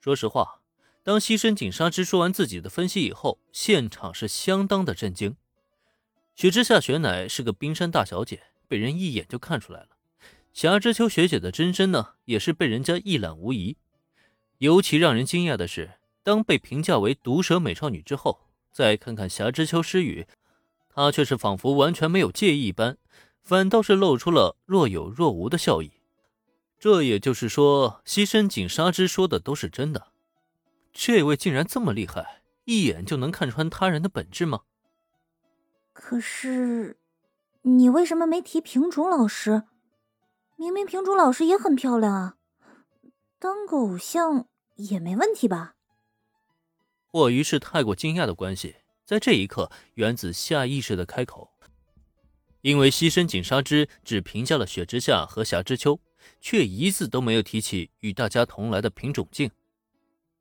说实话，当西深井纱织说完自己的分析以后，现场是相当的震惊。雪之下雪乃是个冰山大小姐，被人一眼就看出来了。霞之秋学姐的真身呢，也是被人家一览无遗。尤其让人惊讶的是，当被评价为毒舌美少女之后，再看看霞之秋诗语，她却是仿佛完全没有介意一般，反倒是露出了若有若无的笑意。这也就是说，西深井纱织说的都是真的。这位竟然这么厉害，一眼就能看穿他人的本质吗？可是，你为什么没提平竹老师？明明平竹老师也很漂亮啊，当个偶像也没问题吧？或于是太过惊讶的关系，在这一刻，原子下意识的开口，因为西深井纱织只评价了雪之下和霞之秋。却一字都没有提起与大家同来的品种镜，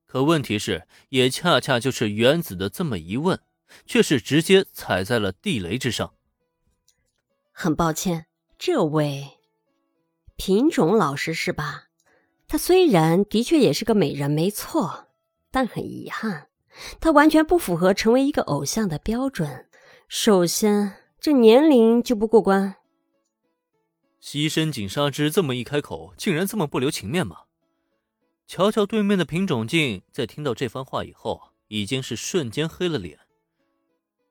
可问题是，也恰恰就是原子的这么一问，却是直接踩在了地雷之上。很抱歉，这位品种老师是吧？她虽然的确也是个美人，没错，但很遗憾，她完全不符合成为一个偶像的标准。首先，这年龄就不过关。西深井纱织这么一开口，竟然这么不留情面吗？瞧瞧对面的品种镜，在听到这番话以后，已经是瞬间黑了脸。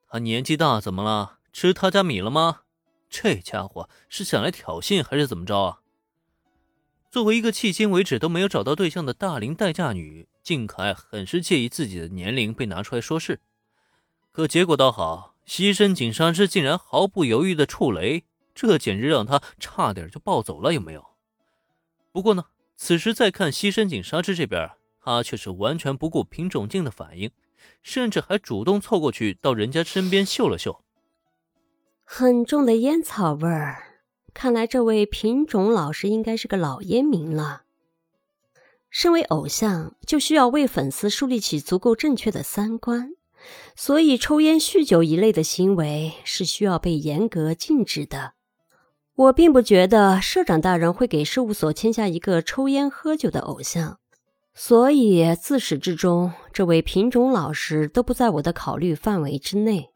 他年纪大怎么了？吃他家米了吗？这家伙是想来挑衅还是怎么着啊？作为一个迄今为止都没有找到对象的大龄待嫁女，静可爱很是介意自己的年龄被拿出来说事。可结果倒好，西深井纱织竟然毫不犹豫的触雷。这简直让他差点就暴走了，有没有？不过呢，此时再看西深井纱织这边，他却是完全不顾品种镜的反应，甚至还主动凑过去到人家身边嗅了嗅，很重的烟草味儿。看来这位品种老师应该是个老烟民了。身为偶像，就需要为粉丝树立起足够正确的三观，所以抽烟、酗酒一类的行为是需要被严格禁止的。我并不觉得社长大人会给事务所签下一个抽烟喝酒的偶像，所以自始至终，这位品种老师都不在我的考虑范围之内。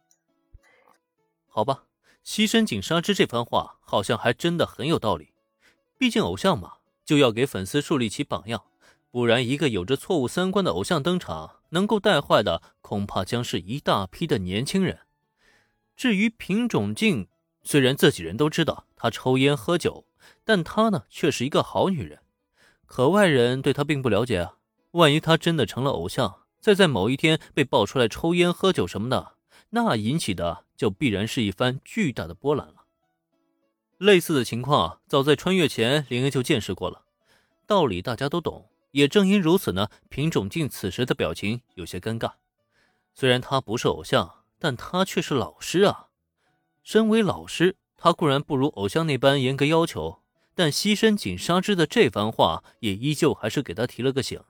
好吧，西深井纱织这番话好像还真的很有道理。毕竟偶像嘛，就要给粉丝树立起榜样，不然一个有着错误三观的偶像登场，能够带坏的恐怕将是一大批的年轻人。至于品种镜，虽然自己人都知道她抽烟喝酒，但她呢却是一个好女人。可外人对她并不了解啊，万一她真的成了偶像，再在某一天被爆出来抽烟喝酒什么的，那引起的就必然是一番巨大的波澜了。类似的情况，早在穿越前，林恩就见识过了，道理大家都懂。也正因如此呢，品种镜此时的表情有些尴尬。虽然他不是偶像，但他却是老师啊。身为老师，他固然不如偶像那般严格要求，但西深井纱织的这番话也依旧还是给他提了个醒。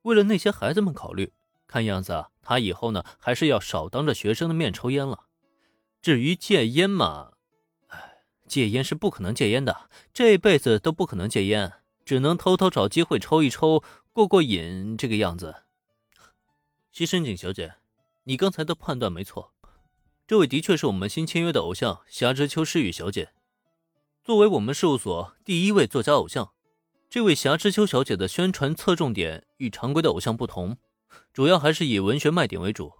为了那些孩子们考虑，看样子他以后呢还是要少当着学生的面抽烟了。至于戒烟嘛，哎，戒烟是不可能戒烟的，这辈子都不可能戒烟，只能偷偷找机会抽一抽，过过瘾这个样子。西深井小姐，你刚才的判断没错。这位的确是我们新签约的偶像霞之秋诗雨小姐。作为我们事务所第一位作家偶像，这位霞之秋小姐的宣传侧重点与常规的偶像不同，主要还是以文学卖点为主。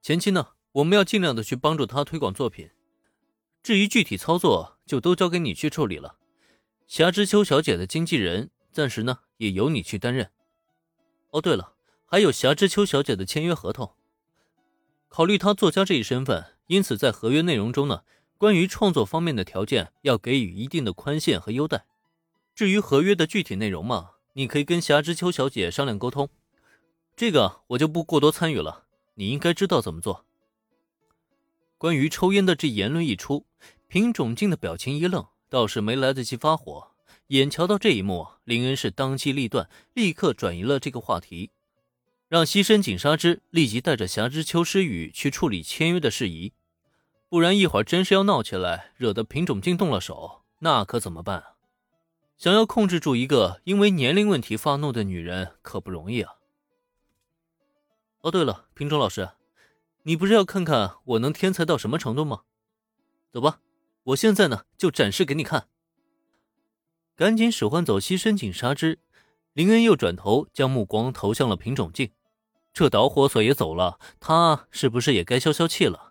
前期呢，我们要尽量的去帮助她推广作品。至于具体操作，就都交给你去处理了。霞之秋小姐的经纪人暂时呢也由你去担任。哦，对了，还有霞之秋小姐的签约合同。考虑他作家这一身份，因此在合约内容中呢，关于创作方面的条件要给予一定的宽限和优待。至于合约的具体内容嘛，你可以跟霞之秋小姐商量沟通，这个我就不过多参与了。你应该知道怎么做。关于抽烟的这言论一出，品种镜的表情一愣，倒是没来得及发火，眼瞧到这一幕，林恩是当机立断，立刻转移了这个话题。让西深井纱织立即带着霞之秋诗雨去处理签约的事宜，不然一会儿真是要闹起来，惹得品种镜动了手，那可怎么办啊？想要控制住一个因为年龄问题发怒的女人可不容易啊。哦，对了，品种老师，你不是要看看我能天才到什么程度吗？走吧，我现在呢就展示给你看。赶紧使唤走西深井纱织，林恩又转头将目光投向了品种镜。这导火索也走了，他是不是也该消消气了？